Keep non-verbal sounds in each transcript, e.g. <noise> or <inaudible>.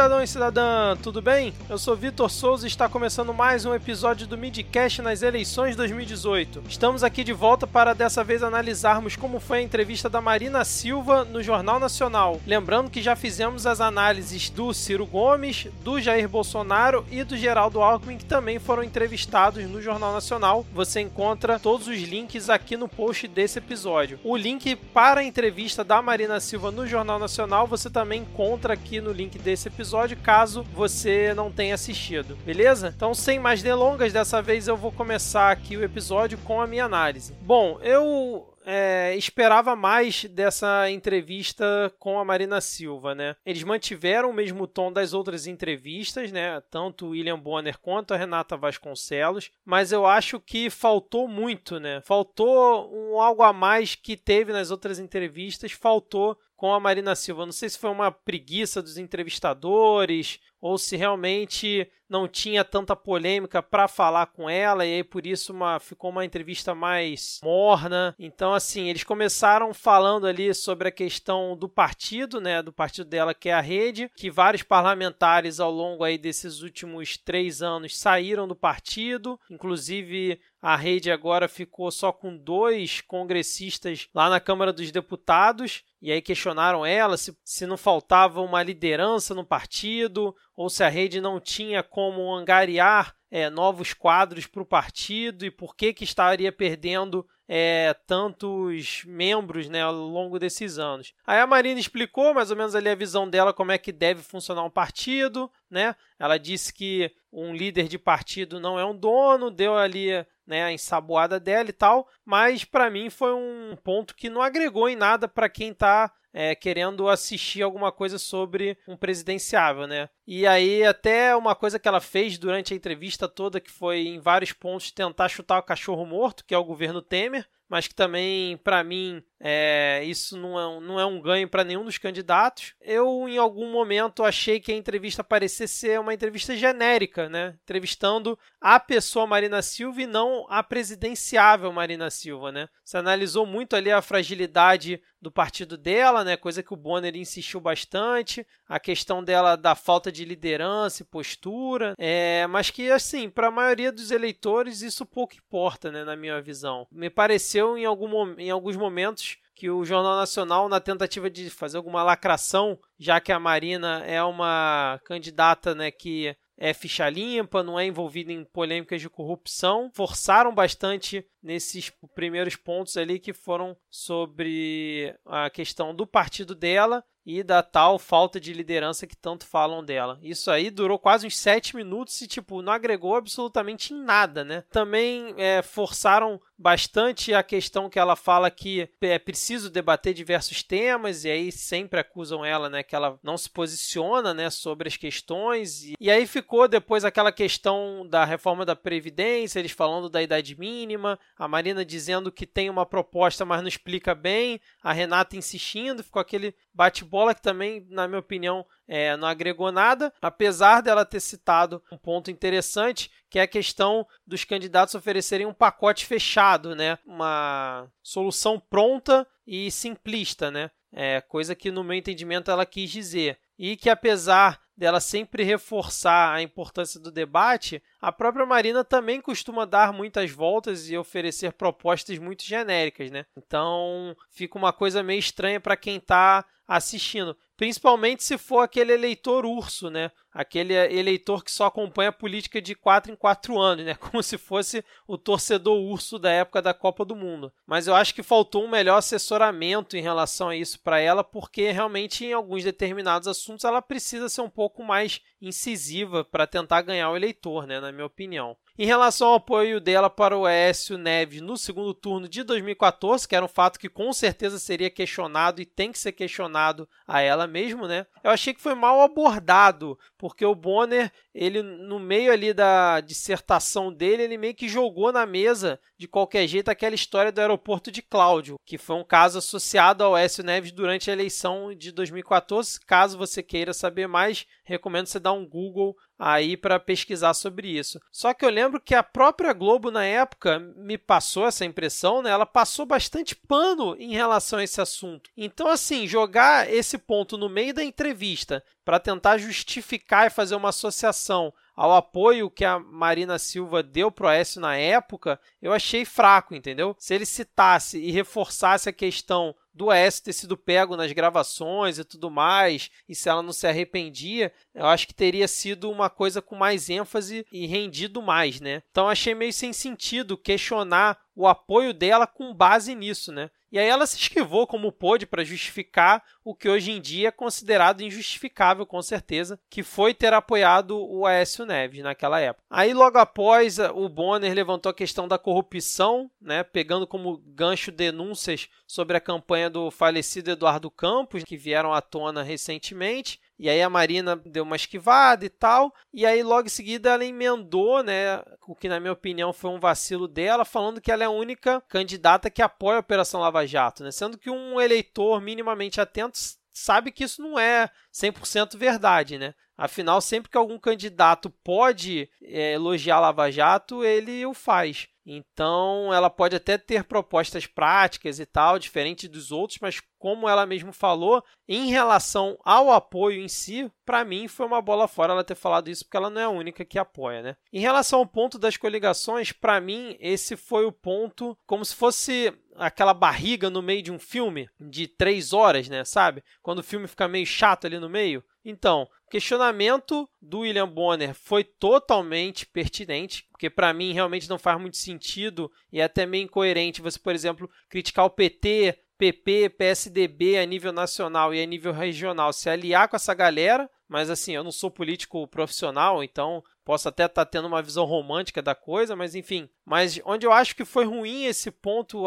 cidadão e cidadã, tudo bem? Eu sou Vitor Souza e está começando mais um episódio do Midcast nas eleições 2018. Estamos aqui de volta para dessa vez analisarmos como foi a entrevista da Marina Silva no Jornal Nacional. Lembrando que já fizemos as análises do Ciro Gomes, do Jair Bolsonaro e do Geraldo Alckmin, que também foram entrevistados no Jornal Nacional. Você encontra todos os links aqui no post desse episódio. O link para a entrevista da Marina Silva no Jornal Nacional você também encontra aqui no link desse episódio episódio, caso você não tenha assistido, beleza? Então, sem mais delongas, dessa vez eu vou começar aqui o episódio com a minha análise. Bom, eu é, esperava mais dessa entrevista com a Marina Silva, né? Eles mantiveram o mesmo tom das outras entrevistas, né? Tanto o William Bonner quanto a Renata Vasconcelos, mas eu acho que faltou muito, né? Faltou um algo a mais que teve nas outras entrevistas, faltou com a Marina Silva. Não sei se foi uma preguiça dos entrevistadores ou se realmente não tinha tanta polêmica para falar com ela e aí por isso uma, ficou uma entrevista mais morna. Então assim, eles começaram falando ali sobre a questão do partido, né, do partido dela que é a Rede, que vários parlamentares ao longo aí desses últimos três anos saíram do partido, inclusive a rede agora ficou só com dois congressistas lá na Câmara dos Deputados. E aí questionaram ela se, se não faltava uma liderança no partido ou se a rede não tinha como angariar é, novos quadros para o partido e por que, que estaria perdendo é, tantos membros né, ao longo desses anos. Aí a Marina explicou mais ou menos ali a visão dela como é que deve funcionar um partido, né? Ela disse que um líder de partido não é um dono, deu ali né, a ensaboada dela e tal, mas para mim foi um ponto que não agregou em nada para quem está é, querendo assistir alguma coisa sobre um presidenciável, né? E aí até uma coisa que ela fez durante a entrevista toda, que foi em vários pontos tentar chutar o cachorro morto, que é o governo Temer, mas que também, para mim, é, isso não é, um, não é um ganho para nenhum dos candidatos. Eu, em algum momento, achei que a entrevista parecia ser uma entrevista genérica, né? Entrevistando a pessoa Marina Silva e não a presidenciável Marina Silva, né? Você analisou muito ali a fragilidade do partido dela, né? Coisa que o Bonner insistiu bastante, a questão dela da falta de liderança e postura, é, mas que assim, para a maioria dos eleitores isso pouco importa, né? Na minha visão, me pareceu em, algum, em alguns momentos que o Jornal Nacional, na tentativa de fazer alguma lacração, já que a Marina é uma candidata né, que é ficha limpa, não é envolvida em polêmicas de corrupção. Forçaram bastante nesses primeiros pontos ali que foram sobre a questão do partido dela e da tal falta de liderança que tanto falam dela. Isso aí durou quase uns sete minutos e, tipo, não agregou absolutamente em nada, né? Também é, forçaram bastante a questão que ela fala que é preciso debater diversos temas e aí sempre acusam ela, né, que ela não se posiciona, né, sobre as questões e, e aí ficou depois aquela questão da reforma da previdência, eles falando da idade mínima, a Marina dizendo que tem uma proposta, mas não explica bem, a Renata insistindo, ficou aquele bate-bola que também, na minha opinião, é, não agregou nada, apesar dela ter citado um ponto interessante, que é a questão dos candidatos oferecerem um pacote fechado, né? uma solução pronta e simplista, né? É, coisa que, no meu entendimento, ela quis dizer. E que, apesar dela sempre reforçar a importância do debate, a própria Marina também costuma dar muitas voltas e oferecer propostas muito genéricas, né? Então fica uma coisa meio estranha para quem está assistindo. Principalmente se for aquele eleitor urso, né? Aquele eleitor que só acompanha a política de 4 em 4 anos, né? <laughs> Como se fosse o torcedor urso da época da Copa do Mundo. Mas eu acho que faltou um melhor assessoramento em relação a isso para ela, porque realmente em alguns determinados assuntos ela precisa ser um pouco mais incisiva para tentar ganhar o eleitor, né? Na minha opinião. Em relação ao apoio dela para o Écio Neves no segundo turno de 2014, que era um fato que com certeza seria questionado e tem que ser questionado a ela mesmo, né? Eu achei que foi mal abordado, porque o Bonner, ele no meio ali da dissertação dele, ele meio que jogou na mesa de qualquer jeito aquela história do aeroporto de Cláudio, que foi um caso associado ao Écio Neves durante a eleição de 2014. Caso você queira saber mais, recomendo você dar um Google aí para pesquisar sobre isso. Só que eu lembro que a própria Globo na época me passou essa impressão, né? Ela passou bastante pano em relação a esse assunto. Então, assim, jogar esse ponto no meio da entrevista para tentar justificar e fazer uma associação ao apoio que a Marina Silva deu pro Oeste na época, eu achei fraco, entendeu? Se ele citasse e reforçasse a questão do S ter sido pego nas gravações e tudo mais, e se ela não se arrependia, eu acho que teria sido uma coisa com mais ênfase e rendido mais, né? Então achei meio sem sentido questionar o apoio dela com base nisso, né? E aí ela se esquivou como pôde para justificar o que hoje em dia é considerado injustificável, com certeza, que foi ter apoiado o Aécio Neves naquela época. Aí logo após, o Bonner levantou a questão da corrupção, né, pegando como gancho denúncias sobre a campanha do falecido Eduardo Campos, que vieram à tona recentemente. E aí a Marina deu uma esquivada e tal. E aí logo em seguida ela emendou, né, o que na minha opinião foi um vacilo dela, falando que ela é a única candidata que apoia a Operação Lava Jato, né? Sendo que um eleitor minimamente atento sabe que isso não é 100% verdade, né? Afinal, sempre que algum candidato pode é, elogiar Lava Jato, ele o faz. Então, ela pode até ter propostas práticas e tal, diferente dos outros, mas como ela mesmo falou, em relação ao apoio em si, para mim foi uma bola fora ela ter falado isso, porque ela não é a única que apoia, né? Em relação ao ponto das coligações, para mim esse foi o ponto como se fosse aquela barriga no meio de um filme de três horas, né? Sabe? Quando o filme fica meio chato ali no meio. Então, o questionamento do William Bonner foi totalmente pertinente, porque para mim realmente não faz muito sentido e é até meio incoerente você, por exemplo, criticar o PT, PP, PSDB a nível nacional e a nível regional se aliar com essa galera, mas assim, eu não sou político profissional, então posso até estar tá tendo uma visão romântica da coisa, mas enfim. Mas onde eu acho que foi ruim esse ponto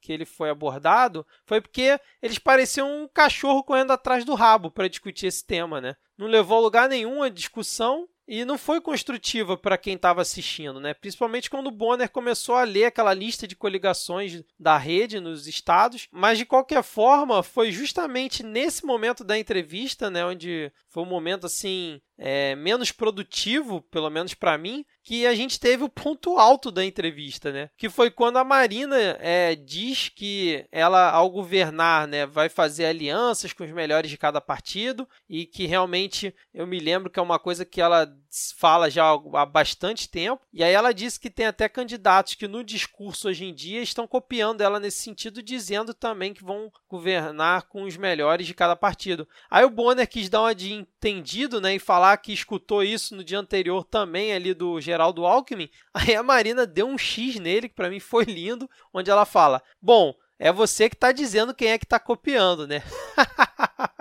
que ele foi abordado foi porque eles pareciam um cachorro correndo atrás do rabo para discutir esse tema, né? Não levou a lugar nenhum a discussão e não foi construtiva para quem estava assistindo, né? Principalmente quando o Bonner começou a ler aquela lista de coligações da rede nos estados. Mas de qualquer forma, foi justamente nesse momento da entrevista, né, onde foi um momento assim é, menos produtivo, pelo menos para mim, que a gente teve o ponto alto da entrevista, né? Que foi quando a Marina é, diz que ela, ao governar, né, vai fazer alianças com os melhores de cada partido e que realmente eu me lembro que é uma coisa que ela fala já há bastante tempo. E aí ela disse que tem até candidatos que no discurso hoje em dia estão copiando ela nesse sentido, dizendo também que vão governar com os melhores de cada partido. Aí o Bonner quis dar uma de entendido, né, e falar que escutou isso no dia anterior também ali do Geraldo Alckmin. Aí a Marina deu um X nele, que para mim foi lindo, onde ela fala: "Bom, é você que está dizendo quem é que está copiando, né? <laughs>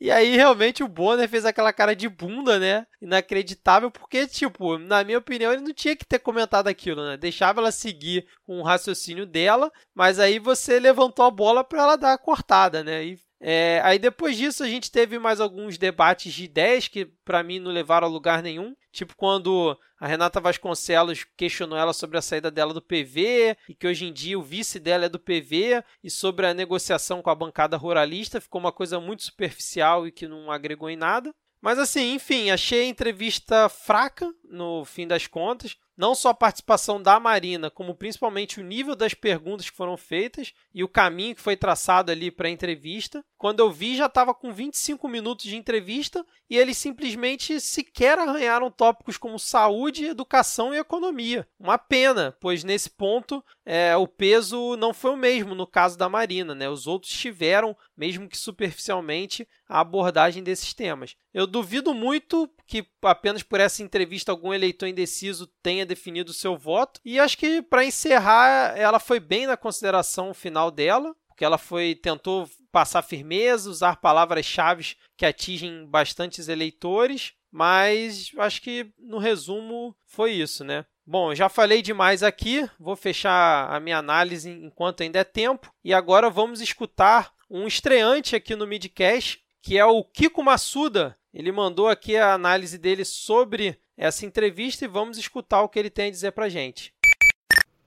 e aí, realmente, o Bonner fez aquela cara de bunda, né? Inacreditável, porque, tipo, na minha opinião, ele não tinha que ter comentado aquilo, né? Deixava ela seguir com o raciocínio dela, mas aí você levantou a bola para ela dar a cortada, né? E é, aí depois disso a gente teve mais alguns debates de ideias que para mim não levaram a lugar nenhum. Tipo quando a Renata Vasconcelos questionou ela sobre a saída dela do PV e que hoje em dia o vice dela é do PV e sobre a negociação com a bancada ruralista ficou uma coisa muito superficial e que não agregou em nada. Mas assim, enfim, achei a entrevista fraca no fim das contas não só a participação da Marina, como principalmente o nível das perguntas que foram feitas e o caminho que foi traçado ali para a entrevista. Quando eu vi, já estava com 25 minutos de entrevista e eles simplesmente sequer arranharam tópicos como saúde, educação e economia. Uma pena, pois nesse ponto é, o peso não foi o mesmo no caso da Marina. Né? Os outros tiveram, mesmo que superficialmente, a abordagem desses temas. Eu duvido muito que apenas por essa entrevista algum eleitor indeciso tenha definido o seu voto. E acho que para encerrar, ela foi bem na consideração final dela, porque ela foi tentou passar firmeza, usar palavras-chave que atingem bastantes eleitores, mas acho que no resumo foi isso, né? Bom, já falei demais aqui, vou fechar a minha análise enquanto ainda é tempo e agora vamos escutar um estreante aqui no Midcast, que é o Kiko Massuda. Ele mandou aqui a análise dele sobre essa entrevista e vamos escutar o que ele tem a dizer para gente.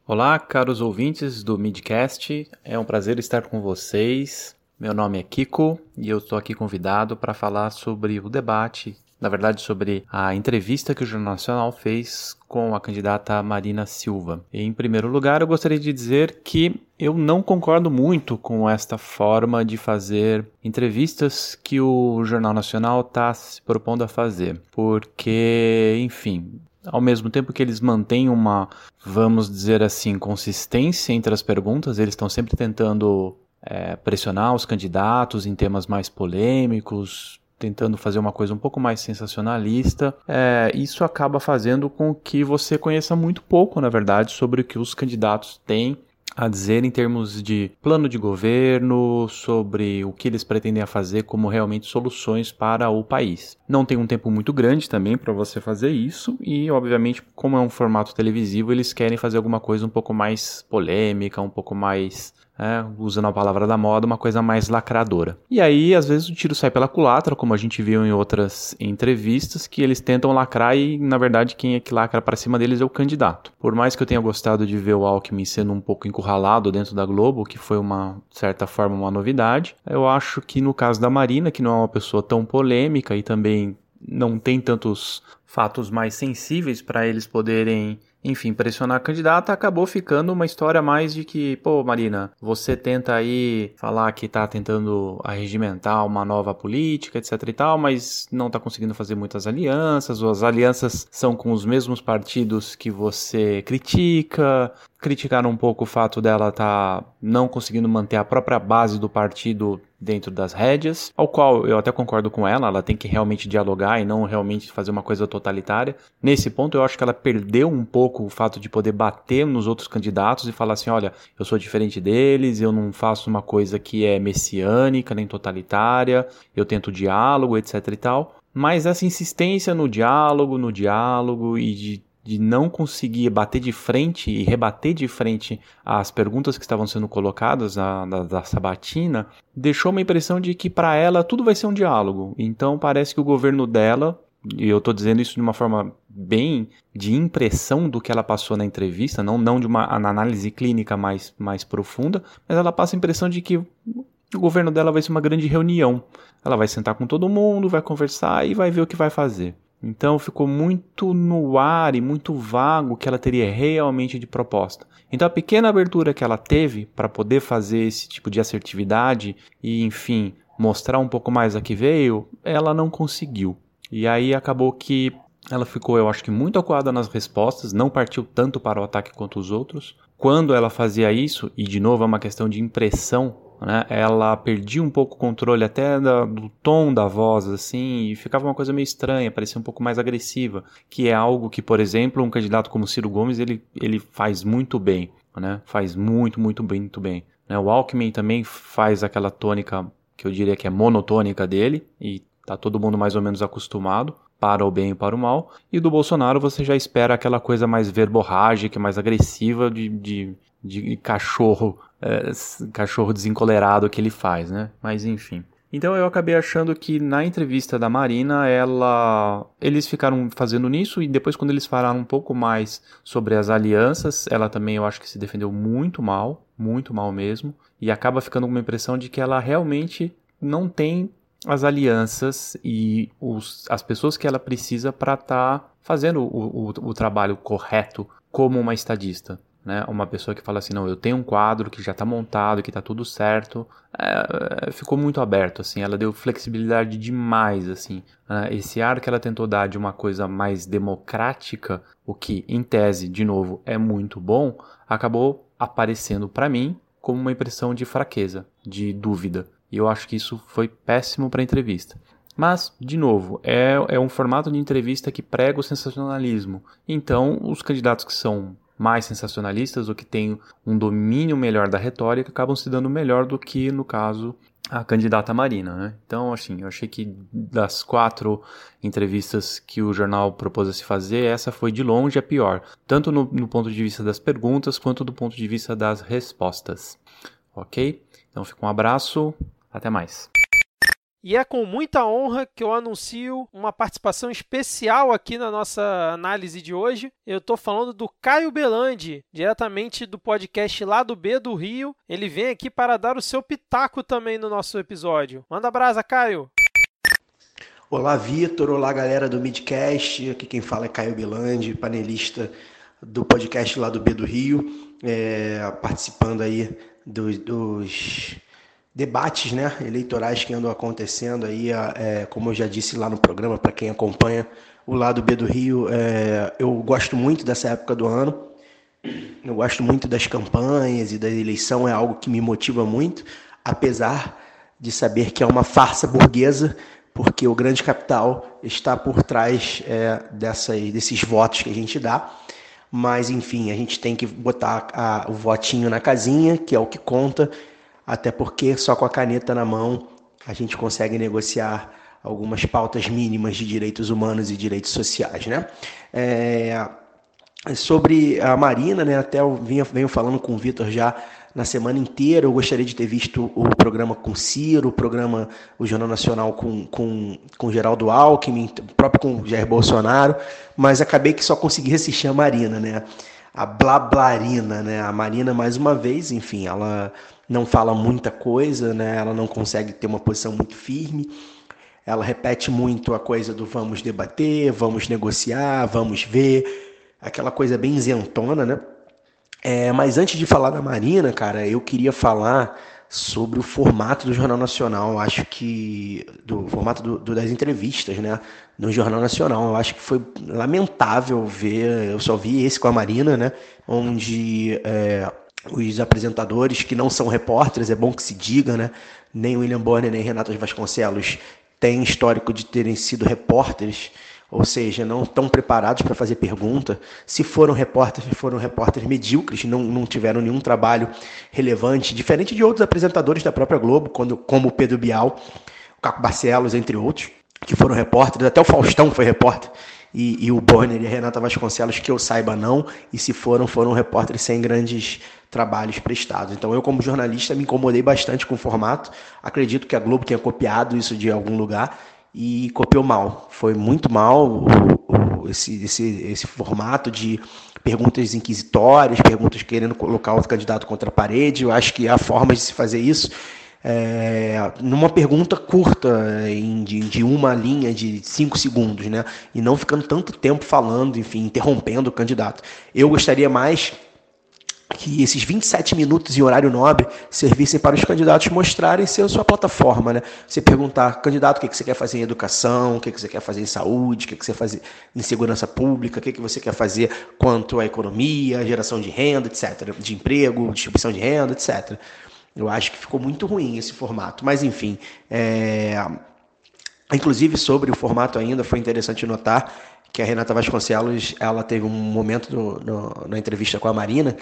Olá, caros ouvintes do Midcast. É um prazer estar com vocês. Meu nome é Kiko e eu estou aqui convidado para falar sobre o debate na verdade, sobre a entrevista que o Jornal Nacional fez com a candidata Marina Silva. Em primeiro lugar, eu gostaria de dizer que eu não concordo muito com esta forma de fazer entrevistas que o Jornal Nacional está se propondo a fazer, porque, enfim, ao mesmo tempo que eles mantêm uma, vamos dizer assim, consistência entre as perguntas, eles estão sempre tentando é, pressionar os candidatos em temas mais polêmicos, tentando fazer uma coisa um pouco mais sensacionalista, é, isso acaba fazendo com que você conheça muito pouco, na verdade, sobre o que os candidatos têm a dizer em termos de plano de governo, sobre o que eles pretendem fazer como realmente soluções para o país. Não tem um tempo muito grande também para você fazer isso e, obviamente, como é um formato televisivo, eles querem fazer alguma coisa um pouco mais polêmica, um pouco mais é, usando a palavra da moda, uma coisa mais lacradora. E aí, às vezes, o tiro sai pela culatra, como a gente viu em outras entrevistas, que eles tentam lacrar e, na verdade, quem é que lacra para cima deles é o candidato. Por mais que eu tenha gostado de ver o Alckmin sendo um pouco encurralado dentro da Globo, que foi uma certa forma uma novidade, eu acho que no caso da Marina, que não é uma pessoa tão polêmica e também não tem tantos fatos mais sensíveis para eles poderem enfim, pressionar a candidata, acabou ficando uma história mais de que, pô, Marina, você tenta aí falar que tá tentando arregimentar uma nova política, etc e tal, mas não tá conseguindo fazer muitas alianças, ou as alianças são com os mesmos partidos que você critica, criticaram um pouco o fato dela estar tá não conseguindo manter a própria base do partido dentro das rédeas, ao qual eu até concordo com ela, ela tem que realmente dialogar e não realmente fazer uma coisa totalitária. Nesse ponto eu acho que ela perdeu um pouco o fato de poder bater nos outros candidatos e falar assim, olha, eu sou diferente deles, eu não faço uma coisa que é messiânica nem totalitária, eu tento diálogo, etc e tal. Mas essa insistência no diálogo, no diálogo e de de não conseguir bater de frente e rebater de frente as perguntas que estavam sendo colocadas na, na da Sabatina, deixou uma impressão de que para ela tudo vai ser um diálogo. Então parece que o governo dela, e eu estou dizendo isso de uma forma bem de impressão do que ela passou na entrevista, não, não de uma análise clínica mais, mais profunda, mas ela passa a impressão de que o governo dela vai ser uma grande reunião. Ela vai sentar com todo mundo, vai conversar e vai ver o que vai fazer. Então ficou muito no ar e muito vago o que ela teria realmente de proposta. Então a pequena abertura que ela teve para poder fazer esse tipo de assertividade e, enfim, mostrar um pouco mais a que veio, ela não conseguiu. E aí acabou que ela ficou, eu acho que, muito acuada nas respostas, não partiu tanto para o ataque quanto os outros. Quando ela fazia isso, e de novo é uma questão de impressão né? Ela perdia um pouco o controle até da, do tom da voz, assim, e ficava uma coisa meio estranha, parecia um pouco mais agressiva, que é algo que, por exemplo, um candidato como Ciro Gomes, ele, ele faz muito bem, né? Faz muito, muito bem, muito bem. Né? O Alckmin também faz aquela tônica que eu diria que é monotônica dele, e tá todo mundo mais ou menos acostumado, para o bem e para o mal. E do Bolsonaro você já espera aquela coisa mais verborrágica, mais agressiva de, de, de cachorro é, cachorro desencolerado que ele faz, né? Mas enfim. Então eu acabei achando que na entrevista da Marina, ela eles ficaram fazendo nisso e depois quando eles falaram um pouco mais sobre as alianças, ela também eu acho que se defendeu muito mal, muito mal mesmo, e acaba ficando uma impressão de que ela realmente não tem as alianças e os, as pessoas que ela precisa para estar tá fazendo o, o, o trabalho correto como uma estadista né? Uma pessoa que fala assim, não, eu tenho um quadro que já está montado, que está tudo certo, é, ficou muito aberto, assim, ela deu flexibilidade demais, assim. Né? Esse ar que ela tentou dar de uma coisa mais democrática, o que, em tese, de novo, é muito bom, acabou aparecendo para mim como uma impressão de fraqueza, de dúvida. E eu acho que isso foi péssimo para a entrevista. Mas, de novo, é, é um formato de entrevista que prega o sensacionalismo. Então, os candidatos que são mais sensacionalistas ou que têm um domínio melhor da retórica acabam se dando melhor do que, no caso, a candidata Marina, né? Então, assim, eu achei que das quatro entrevistas que o jornal propôs a se fazer, essa foi de longe a pior, tanto no, no ponto de vista das perguntas quanto do ponto de vista das respostas. Ok? Então, fica um abraço, até mais. E é com muita honra que eu anuncio uma participação especial aqui na nossa análise de hoje. Eu estou falando do Caio Belandi, diretamente do podcast lá do B do Rio. Ele vem aqui para dar o seu pitaco também no nosso episódio. Manda brasa, Caio! Olá, Vitor. Olá, galera do Midcast. Aqui quem fala é Caio Bilandi, panelista do podcast lá do B do Rio, é, participando aí do, dos debates né, eleitorais que andam acontecendo aí, é, como eu já disse lá no programa, para quem acompanha o lado B do Rio, é, eu gosto muito dessa época do ano. Eu gosto muito das campanhas e da eleição, é algo que me motiva muito, apesar de saber que é uma farsa burguesa porque o grande capital está por trás é, dessas, desses votos que a gente dá. Mas, enfim, a gente tem que botar a, o votinho na casinha, que é o que conta, até porque só com a caneta na mão a gente consegue negociar algumas pautas mínimas de direitos humanos e direitos sociais. Né? É, sobre a Marina, né, até eu venho, venho falando com o Vitor já na semana inteira. Eu gostaria de ter visto o programa com Ciro, o programa, o Jornal Nacional com, com, com Geraldo Alckmin, próprio com Jair Bolsonaro, mas acabei que só consegui assistir a Marina, né? A Blablarina, né? A Marina, mais uma vez, enfim, ela não fala muita coisa, né? Ela não consegue ter uma posição muito firme. Ela repete muito a coisa do vamos debater, vamos negociar, vamos ver, aquela coisa bem isentona, né? É, mas antes de falar da Marina, cara, eu queria falar sobre o formato do Jornal Nacional. Eu acho que. do formato do, do, das entrevistas, né? No Jornal Nacional. Eu acho que foi lamentável ver. Eu só vi esse com a Marina, né? Onde é, os apresentadores, que não são repórteres, é bom que se diga, né? Nem William Bonner, nem Renato Vasconcelos têm histórico de terem sido repórteres ou seja, não estão preparados para fazer pergunta. Se foram repórteres, foram repórteres medíocres, não, não tiveram nenhum trabalho relevante, diferente de outros apresentadores da própria Globo, quando, como o Pedro Bial, o Caco Barcelos, entre outros, que foram repórteres, até o Faustão foi repórter, e, e o Bonner e a Renata Vasconcelos, que eu saiba não, e se foram, foram repórteres sem grandes trabalhos prestados. Então eu, como jornalista, me incomodei bastante com o formato, acredito que a Globo tenha copiado isso de algum lugar, e copiou mal. Foi muito mal o, o, esse, esse, esse formato de perguntas inquisitórias, perguntas querendo colocar o candidato contra a parede. Eu acho que há formas de se fazer isso. É, numa pergunta curta, em, de, de, uma linha de cinco segundos, né? E não ficando tanto tempo falando, enfim, interrompendo o candidato. Eu gostaria mais que esses 27 minutos em horário nobre servissem para os candidatos mostrarem seu, sua plataforma. Né? Você perguntar, candidato, o que você quer fazer em educação, o que você quer fazer em saúde, o que você quer fazer em segurança pública, o que você quer fazer quanto à economia, geração de renda, etc., de emprego, distribuição de renda, etc. Eu acho que ficou muito ruim esse formato. Mas, enfim, é... inclusive sobre o formato ainda, foi interessante notar que a Renata Vasconcelos ela teve um momento no, na entrevista com a Marina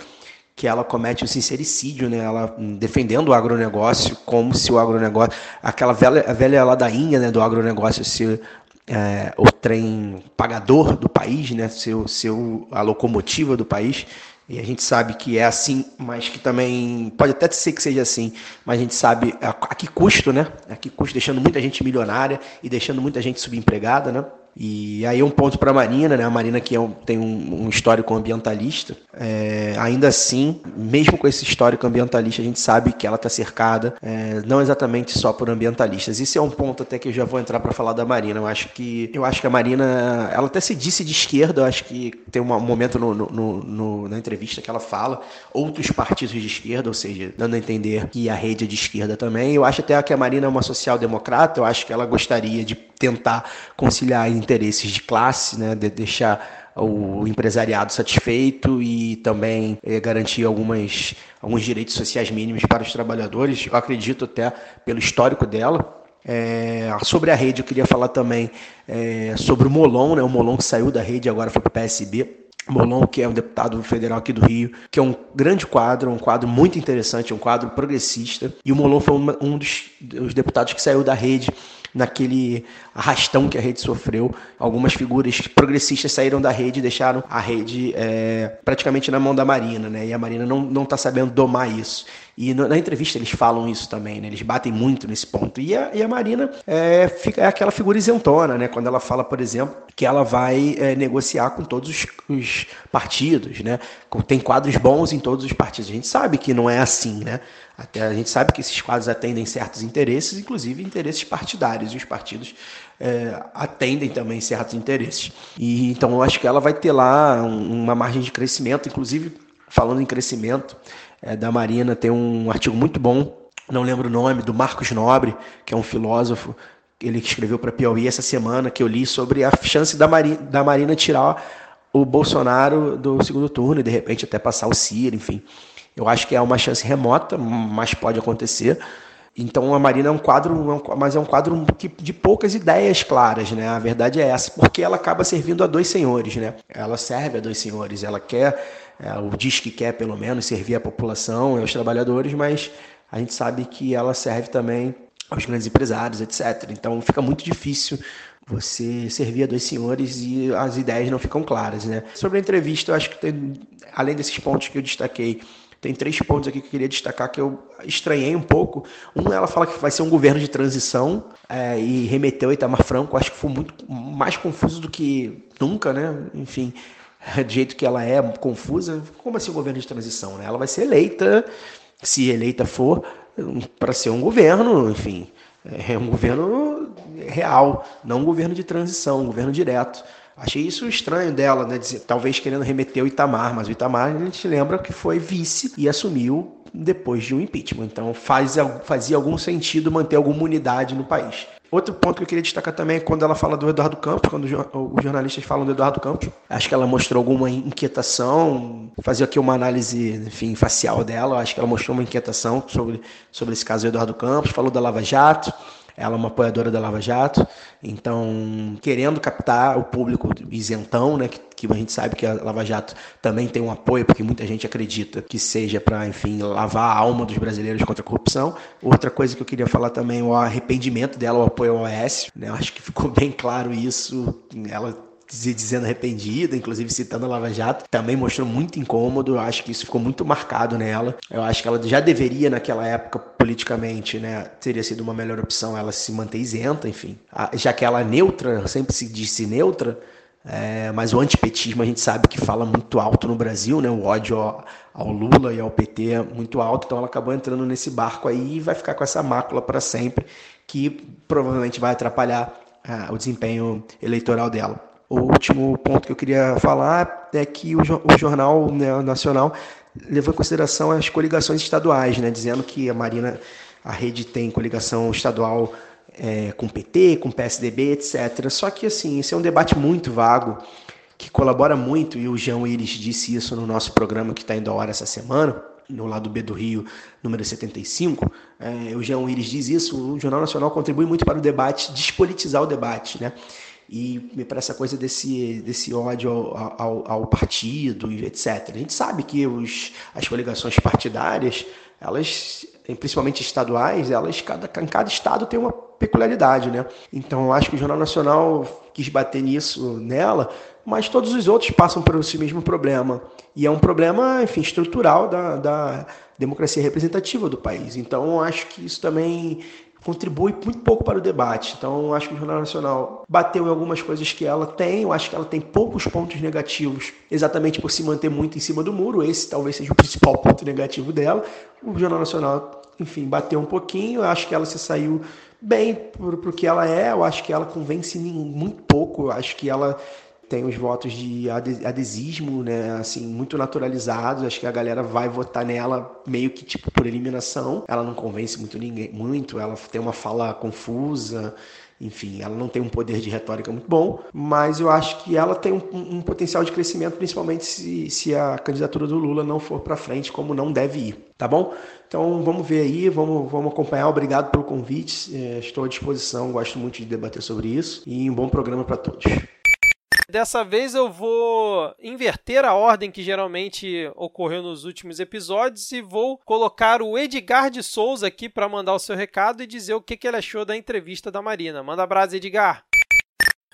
que ela comete o sincericídio, né? Ela defendendo o agronegócio como se o agronegócio, aquela velha, velha ladainha, né, do agronegócio ser é, o trem pagador do país, né? Ser, ser a locomotiva do país. E a gente sabe que é assim, mas que também pode até ser que seja assim, mas a gente sabe a, a que custo, né? A que custo, deixando muita gente milionária e deixando muita gente subempregada, né? E aí um ponto para a Marina, né? A Marina que é um, tem um, um, histórico ambientalista. É, ainda assim, mesmo com esse histórico ambientalista, a gente sabe que ela está cercada é, não exatamente só por ambientalistas. Isso é um ponto até que eu já vou entrar para falar da Marina. Eu acho que eu acho que a Marina, ela até se disse de esquerda. Eu acho que tem um momento no, no, no, na entrevista que ela fala outros partidos de esquerda, ou seja, dando a entender que a rede é de esquerda também. Eu acho até que a Marina é uma social-democrata. Eu acho que ela gostaria de tentar conciliar interesses de classe, né, de deixar o empresariado satisfeito e também é, garantir algumas, alguns direitos sociais mínimos para os trabalhadores. Eu acredito até pelo histórico dela. É, sobre a rede, eu queria falar também é, sobre o Molon, né, o Molon que saiu da rede agora foi para o PSB. Molon, que é um deputado federal aqui do Rio, que é um grande quadro, um quadro muito interessante, um quadro progressista. E o Molon foi um dos, dos deputados que saiu da rede naquele arrastão que a rede sofreu. Algumas figuras progressistas saíram da rede e deixaram a rede é, praticamente na mão da Marina, né? E a Marina não está sabendo domar isso. E na entrevista eles falam isso também, né? Eles batem muito nesse ponto. E a, e a Marina é, fica, é aquela figura isentona, né? Quando ela fala, por exemplo, que ela vai é, negociar com todos os, os, partidos, né? Tem quadros bons em todos os partidos. A gente sabe que não é assim, né? Até a gente sabe que esses quadros atendem certos interesses, inclusive interesses partidários, e os partidos é, atendem também certos interesses. E então eu acho que ela vai ter lá uma margem de crescimento, inclusive falando em crescimento é, da Marina, tem um artigo muito bom, não lembro o nome, do Marcos Nobre, que é um filósofo, ele escreveu para Piauí essa semana, que eu li sobre a chance da, Marina, da Marina tirar o Bolsonaro do segundo turno e de repente até passar o Ciro, enfim. Eu acho que é uma chance remota, mas pode acontecer. Então a Marina é um quadro, é mas é um quadro de poucas ideias claras, né? A verdade é essa, porque ela acaba servindo a dois senhores, né? Ela serve a dois senhores, ela quer, é, ou diz que quer pelo menos servir a população e aos trabalhadores, mas a gente sabe que ela serve também aos grandes empresários, etc. Então fica muito difícil você servir a dois senhores e as ideias não ficam claras, né? Sobre a entrevista, eu acho que tem, além desses pontos que eu destaquei, tem três pontos aqui que eu queria destacar que eu estranhei um pouco. Um, ela fala que vai ser um governo de transição é, e remeteu a Itamar Franco. Acho que foi muito mais confuso do que nunca, né? Enfim, <laughs> do jeito que ela é confusa. Como assim um governo de transição? Né? Ela vai ser eleita, se eleita for, para ser um governo, enfim, é um governo real, não um governo de transição, um governo direto. Achei isso estranho dela, né? Dizer, talvez querendo remeter o Itamar, mas o Itamar a gente lembra que foi vice e assumiu depois de um impeachment. Então faz, fazia algum sentido manter alguma unidade no país. Outro ponto que eu queria destacar também é quando ela fala do Eduardo Campos, quando os jornalistas falam do Eduardo Campos. Acho que ela mostrou alguma inquietação, fazia aqui uma análise, enfim, facial dela. Acho que ela mostrou uma inquietação sobre, sobre esse caso do Eduardo Campos, falou da Lava Jato. Ela é uma apoiadora da Lava Jato, então querendo captar o público isentão, né, que, que a gente sabe que a Lava Jato também tem um apoio, porque muita gente acredita que seja para, enfim, lavar a alma dos brasileiros contra a corrupção. Outra coisa que eu queria falar também, o arrependimento dela, o apoio ao OAS, né, acho que ficou bem claro isso. Ela dizendo arrependida, inclusive citando a Lava Jato, também mostrou muito incômodo. Eu acho que isso ficou muito marcado nela. Eu acho que ela já deveria, naquela época, politicamente, né, teria sido uma melhor opção ela se manter isenta, enfim. Já que ela é neutra, sempre se disse neutra, é, mas o antipetismo a gente sabe que fala muito alto no Brasil, né? O ódio ao, Lula e ao PT é muito alto, então ela acabou entrando nesse barco aí e vai ficar com essa mácula para sempre, que provavelmente vai atrapalhar ah, o desempenho eleitoral dela. O último ponto que eu queria falar é que o, o Jornal né, Nacional levou em consideração as coligações estaduais, né, dizendo que a Marina, a rede tem coligação estadual é, com PT, com PSDB, etc. Só que assim, esse é um debate muito vago, que colabora muito, e o João Iris disse isso no nosso programa que está indo ao ar essa semana, no lado B do Rio, número 75, é, o João Iris diz isso, o Jornal Nacional contribui muito para o debate, despolitizar o debate, né? E para essa coisa desse, desse ódio ao, ao, ao, partido etc. A gente sabe que os, as coligações partidárias, elas, principalmente estaduais, elas cada, cada estado tem uma peculiaridade, né? Então eu acho que o Jornal Nacional quis bater nisso nela, mas todos os outros passam por esse mesmo problema. E é um problema, enfim, estrutural da, da democracia representativa do país. Então acho que isso também contribui muito pouco para o debate. Então, acho que o Jornal Nacional bateu em algumas coisas que ela tem. Eu acho que ela tem poucos pontos negativos, exatamente por se manter muito em cima do muro. Esse talvez seja o principal <laughs> ponto negativo dela. O Jornal Nacional, enfim, bateu um pouquinho. Eu acho que ela se saiu bem para que ela é. Eu acho que ela convence muito pouco. Eu acho que ela tem os votos de adesismo, né, assim, muito naturalizados. Acho que a galera vai votar nela meio que tipo por eliminação. Ela não convence muito ninguém, muito. Ela tem uma fala confusa. Enfim, ela não tem um poder de retórica muito bom, mas eu acho que ela tem um, um potencial de crescimento, principalmente se, se a candidatura do Lula não for para frente, como não deve ir, tá bom? Então vamos ver aí, vamos, vamos acompanhar. Obrigado pelo convite, é, estou à disposição, gosto muito de debater sobre isso e um bom programa para todos. Dessa vez eu vou inverter a ordem que geralmente ocorreu nos últimos episódios e vou colocar o Edgar de Souza aqui para mandar o seu recado e dizer o que, que ele achou da entrevista da Marina. Manda abraço, Edgar!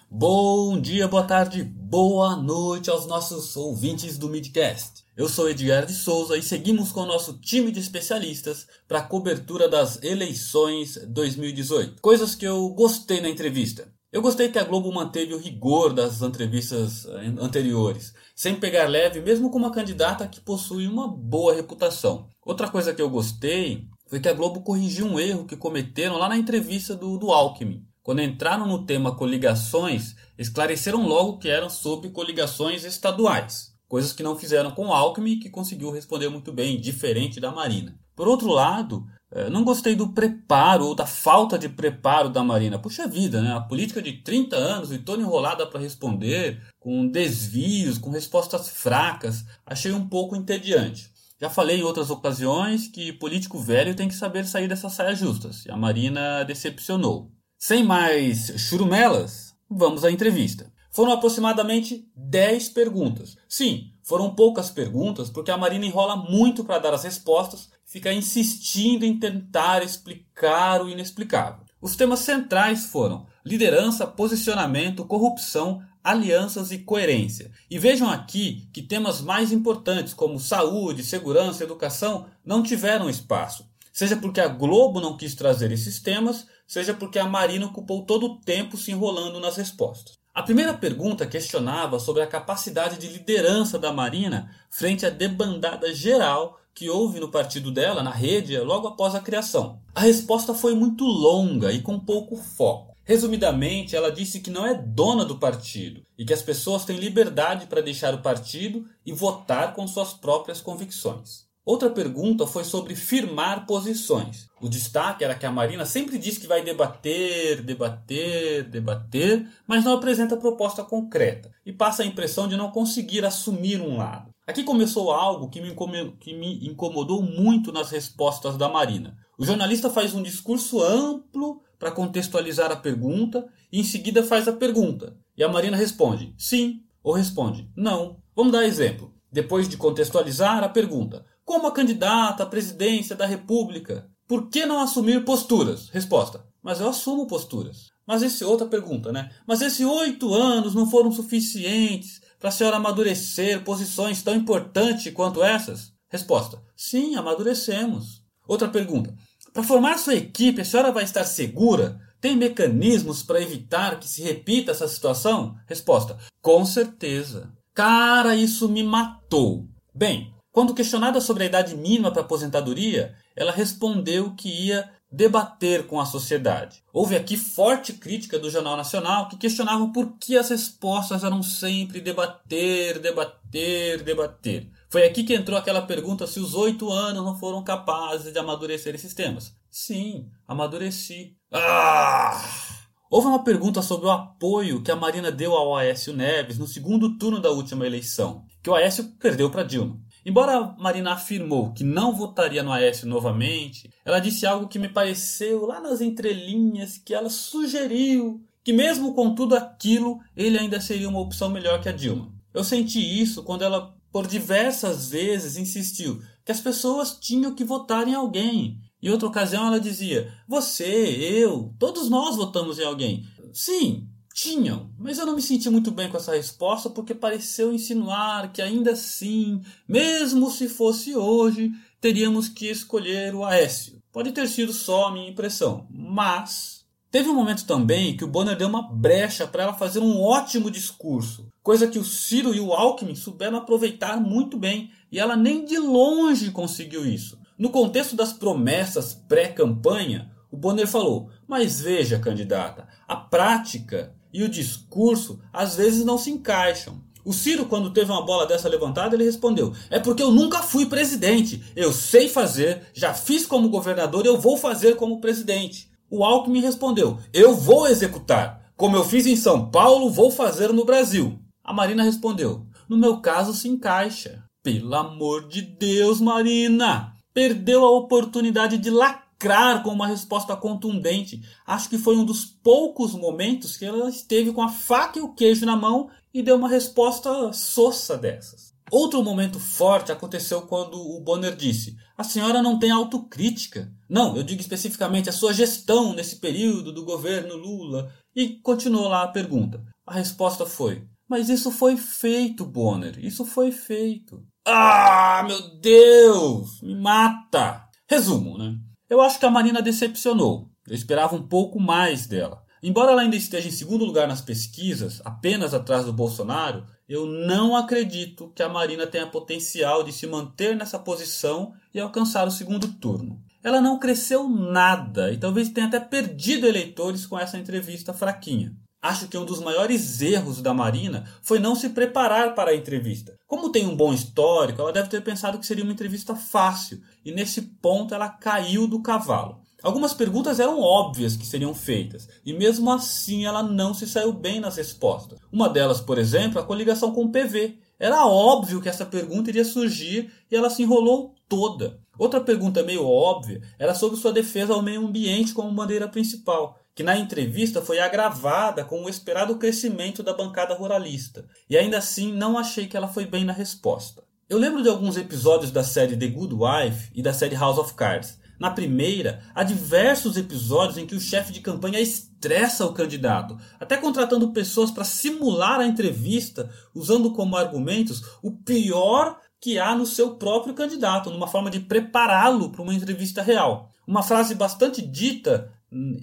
Bom dia, boa tarde, boa noite aos nossos ouvintes do Midcast. Eu sou Edgar de Souza e seguimos com o nosso time de especialistas para a cobertura das eleições 2018. Coisas que eu gostei na entrevista. Eu gostei que a Globo manteve o rigor das entrevistas eh, anteriores, sem pegar leve, mesmo com uma candidata que possui uma boa reputação. Outra coisa que eu gostei foi que a Globo corrigiu um erro que cometeram lá na entrevista do, do Alckmin. Quando entraram no tema coligações, esclareceram logo que eram sobre coligações estaduais. Coisas que não fizeram com o Alckmin, que conseguiu responder muito bem, diferente da Marina. Por outro lado, não gostei do preparo ou da falta de preparo da Marina. Puxa vida, né? A política de 30 anos e toda enrolada para responder, com desvios, com respostas fracas, achei um pouco entediante. Já falei em outras ocasiões que político velho tem que saber sair dessas saias justas, e a Marina decepcionou. Sem mais churumelas, vamos à entrevista. Foram aproximadamente 10 perguntas. Sim, foram poucas perguntas porque a Marina enrola muito para dar as respostas, fica insistindo em tentar explicar o inexplicável. Os temas centrais foram liderança, posicionamento, corrupção, alianças e coerência. E vejam aqui que temas mais importantes como saúde, segurança, educação não tiveram espaço. Seja porque a Globo não quis trazer esses temas, seja porque a Marina ocupou todo o tempo se enrolando nas respostas. A primeira pergunta questionava sobre a capacidade de liderança da Marina frente à debandada geral que houve no partido dela, na rede, logo após a criação. A resposta foi muito longa e com pouco foco. Resumidamente, ela disse que não é dona do partido e que as pessoas têm liberdade para deixar o partido e votar com suas próprias convicções. Outra pergunta foi sobre firmar posições. O destaque era que a Marina sempre diz que vai debater, debater, debater, mas não apresenta proposta concreta e passa a impressão de não conseguir assumir um lado. Aqui começou algo que me, incomodou muito nas respostas da Marina. O jornalista faz um discurso amplo para contextualizar a pergunta e em seguida faz a pergunta. E a Marina responde sim ou responde não. Vamos dar exemplo. Depois de contextualizar a pergunta, como a candidata à presidência da República, por que não assumir posturas? Resposta: Mas eu assumo posturas. Mas esse outra pergunta, né? Mas esses oito anos não foram suficientes para a senhora amadurecer posições tão importantes quanto essas? Resposta: Sim, amadurecemos. Outra pergunta: Para formar sua equipe, a senhora vai estar segura? Tem mecanismos para evitar que se repita essa situação? Resposta: Com certeza. Cara, isso me matou. Bem, quando questionada sobre a idade mínima para aposentadoria, ela respondeu que ia debater com a sociedade. Houve aqui forte crítica do Jornal Nacional que questionava por que as respostas eram sempre debater, debater, debater. Foi aqui que entrou aquela pergunta se os oito anos não foram capazes de amadurecer esses temas. Sim, amadureci. Ah! Houve uma pergunta sobre o apoio que a Marina deu ao Aécio Neves no segundo turno da última eleição, que o Aécio perdeu para Dilma. Embora Marina afirmou que não votaria no Aécio novamente, ela disse algo que me pareceu lá nas entrelinhas que ela sugeriu que mesmo com tudo aquilo, ele ainda seria uma opção melhor que a Dilma. Eu senti isso quando ela por diversas vezes insistiu que as pessoas tinham que votar em alguém. Em outra ocasião ela dizia: "Você, eu, todos nós votamos em alguém". Sim, tinham, mas eu não me senti muito bem com essa resposta porque pareceu insinuar que ainda assim, mesmo se fosse hoje, teríamos que escolher o Aécio. Pode ter sido só a minha impressão, mas teve um momento também que o Bonner deu uma brecha para ela fazer um ótimo discurso, coisa que o Ciro e o Alckmin souberam aproveitar muito bem, e ela nem de longe conseguiu isso. No contexto das promessas pré-campanha, o Bonner falou: Mas veja, candidata, a prática e o discurso às vezes não se encaixam. O Ciro, quando teve uma bola dessa levantada, ele respondeu: É porque eu nunca fui presidente. Eu sei fazer, já fiz como governador, eu vou fazer como presidente. O Alckmin respondeu: Eu vou executar. Como eu fiz em São Paulo, vou fazer no Brasil. A Marina respondeu: No meu caso, se encaixa. Pelo amor de Deus, Marina! Perdeu a oportunidade de lacrar lacrar com uma resposta contundente. Acho que foi um dos poucos momentos que ela esteve com a faca e o queijo na mão e deu uma resposta sossa dessas. Outro momento forte aconteceu quando o Bonner disse: A senhora não tem autocrítica. Não, eu digo especificamente a sua gestão nesse período do governo Lula. E continuou lá a pergunta: A resposta foi: Mas isso foi feito, Bonner. Isso foi feito. Ah, meu Deus! Me mata! Resumo, né? Eu acho que a Marina decepcionou. Eu esperava um pouco mais dela. Embora ela ainda esteja em segundo lugar nas pesquisas, apenas atrás do Bolsonaro, eu não acredito que a Marina tenha potencial de se manter nessa posição e alcançar o segundo turno. Ela não cresceu nada e talvez tenha até perdido eleitores com essa entrevista fraquinha. Acho que um dos maiores erros da Marina foi não se preparar para a entrevista. Como tem um bom histórico, ela deve ter pensado que seria uma entrevista fácil e nesse ponto ela caiu do cavalo. Algumas perguntas eram óbvias que seriam feitas, e mesmo assim ela não se saiu bem nas respostas. Uma delas, por exemplo, a coligação com o PV. Era óbvio que essa pergunta iria surgir e ela se enrolou toda. Outra pergunta meio óbvia era sobre sua defesa ao meio ambiente como bandeira principal, que na entrevista foi agravada com o esperado crescimento da bancada ruralista. E ainda assim não achei que ela foi bem na resposta. Eu lembro de alguns episódios da série The Good Wife e da série House of Cards, na primeira, há diversos episódios em que o chefe de campanha estressa o candidato, até contratando pessoas para simular a entrevista, usando como argumentos o pior que há no seu próprio candidato, numa forma de prepará-lo para uma entrevista real. Uma frase bastante dita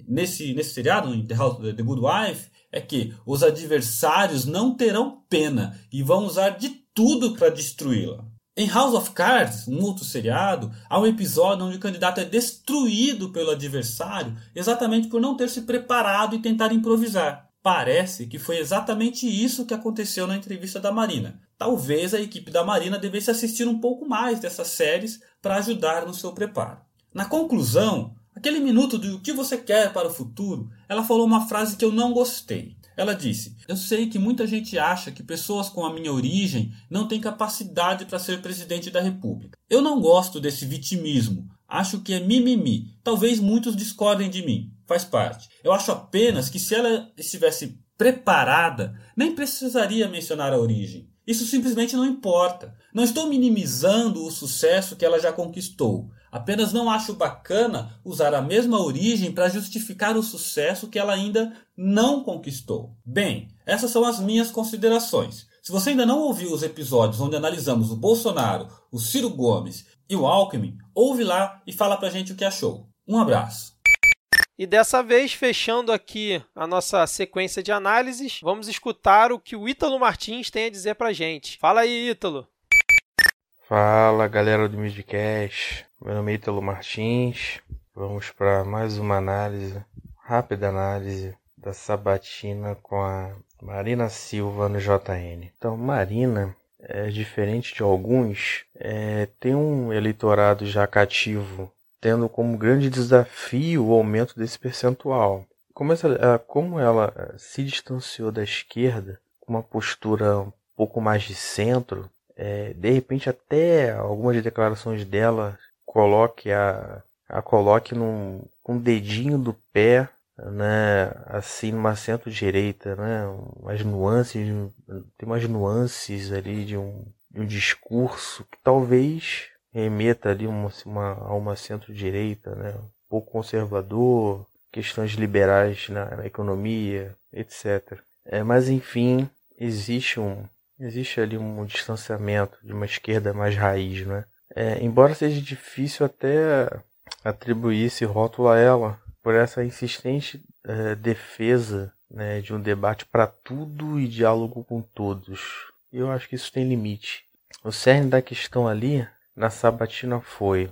nesse, nesse seriado, em The, House, The Good Wife, é que os adversários não terão pena e vão usar de tudo para destruí-la. Em House of Cards, um outro seriado, há um episódio onde o candidato é destruído pelo adversário exatamente por não ter se preparado e tentar improvisar. Parece que foi exatamente isso que aconteceu na entrevista da Marina. Talvez a equipe da Marina devesse assistir um pouco mais dessas séries para ajudar no seu preparo. Na conclusão, aquele minuto de o que você quer para o futuro, ela falou uma frase que eu não gostei. Ela disse: Eu sei que muita gente acha que pessoas com a minha origem não têm capacidade para ser presidente da República. Eu não gosto desse vitimismo. Acho que é mimimi. Talvez muitos discordem de mim. Faz parte. Eu acho apenas que se ela estivesse preparada, nem precisaria mencionar a origem. Isso simplesmente não importa. Não estou minimizando o sucesso que ela já conquistou. Apenas não acho bacana usar a mesma origem para justificar o sucesso que ela ainda não conquistou. Bem, essas são as minhas considerações. Se você ainda não ouviu os episódios onde analisamos o Bolsonaro, o Ciro Gomes e o Alckmin, ouve lá e fala pra gente o que achou. Um abraço. E dessa vez, fechando aqui a nossa sequência de análises, vamos escutar o que o Ítalo Martins tem a dizer pra gente. Fala aí, Ítalo. Fala galera do Midcast, meu nome é Ítalo Martins. Vamos para mais uma análise, rápida análise da sabatina com a Marina Silva no JN. Então, Marina é diferente de alguns, é, tem um eleitorado já cativo, tendo como grande desafio o aumento desse percentual. Como, essa, como ela se distanciou da esquerda, com uma postura um pouco mais de centro, é, de repente até algumas declarações dela coloque a, a coloque num com um dedinho do pé né assim numa centro-direita né umas nuances tem umas nuances ali de um, de um discurso que talvez remeta ali uma, uma, a uma centro-direita né um pouco conservador questões liberais na, na economia etc é, mas enfim existe um Existe ali um distanciamento de uma esquerda mais raiz, né? É, embora seja difícil até atribuir esse rótulo a ela, por essa insistente é, defesa né, de um debate para tudo e diálogo com todos. Eu acho que isso tem limite. O cerne da questão ali na sabatina foi: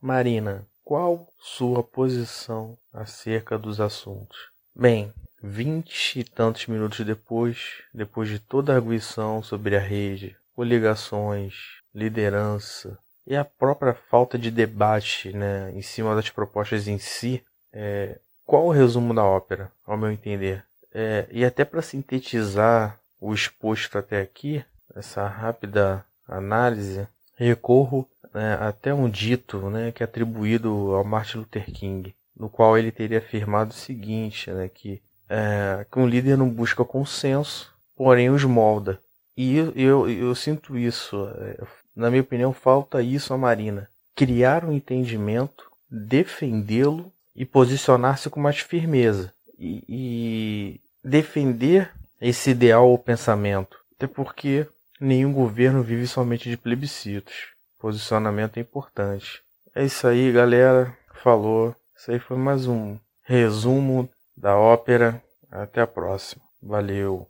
Marina, qual sua posição acerca dos assuntos? Bem, Vinte e tantos minutos depois, depois de toda a arguição sobre a rede, coligações, liderança e a própria falta de debate né, em cima das propostas em si, é, qual o resumo da ópera, ao meu entender? É, e até para sintetizar o exposto até aqui, essa rápida análise, recorro né, até um dito né, que é atribuído ao Martin Luther King, no qual ele teria afirmado o seguinte, né, que é, que um líder não busca consenso, porém os molda. E eu, eu, eu sinto isso, é, na minha opinião, falta isso à Marina. Criar um entendimento, defendê-lo e posicionar-se com mais firmeza. E, e defender esse ideal ou pensamento. Até porque nenhum governo vive somente de plebiscitos. Posicionamento é importante. É isso aí, galera. Falou. Isso aí foi mais um resumo da ópera. Até a próxima. Valeu.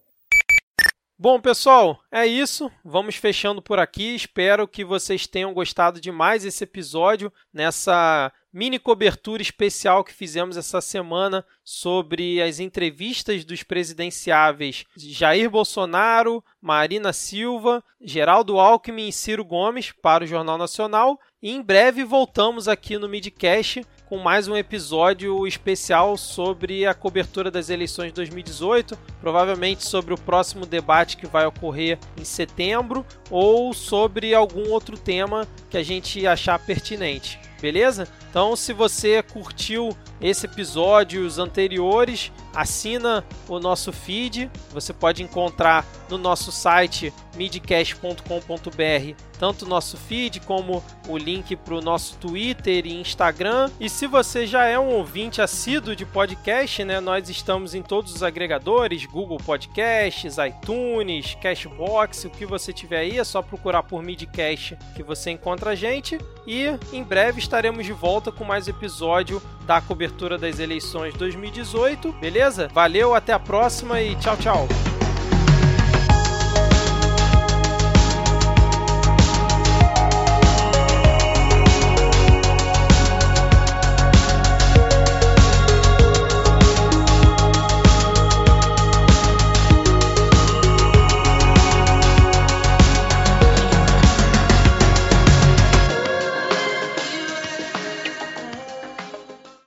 Bom, pessoal, é isso. Vamos fechando por aqui. Espero que vocês tenham gostado demais esse episódio nessa mini cobertura especial que fizemos essa semana sobre as entrevistas dos presidenciáveis Jair Bolsonaro, Marina Silva, Geraldo Alckmin e Ciro Gomes para o Jornal Nacional. E em breve voltamos aqui no Midcast com mais um episódio especial sobre a cobertura das eleições de 2018, provavelmente sobre o próximo debate que vai ocorrer em setembro ou sobre algum outro tema que a gente achar pertinente. Beleza? Então, se você curtiu esse episódio e os anteriores, assina o nosso feed. Você pode encontrar no nosso site midcast.com.br tanto o nosso feed como o link para o nosso Twitter e Instagram. E se você já é um ouvinte assíduo de podcast, né, nós estamos em todos os agregadores, Google Podcasts, iTunes, Cashbox, o que você tiver aí, é só procurar por Midcast que você encontra a gente. E em breve estaremos de volta com mais episódio da cobertura das eleições 2018, beleza? Valeu, até a próxima e tchau, tchau.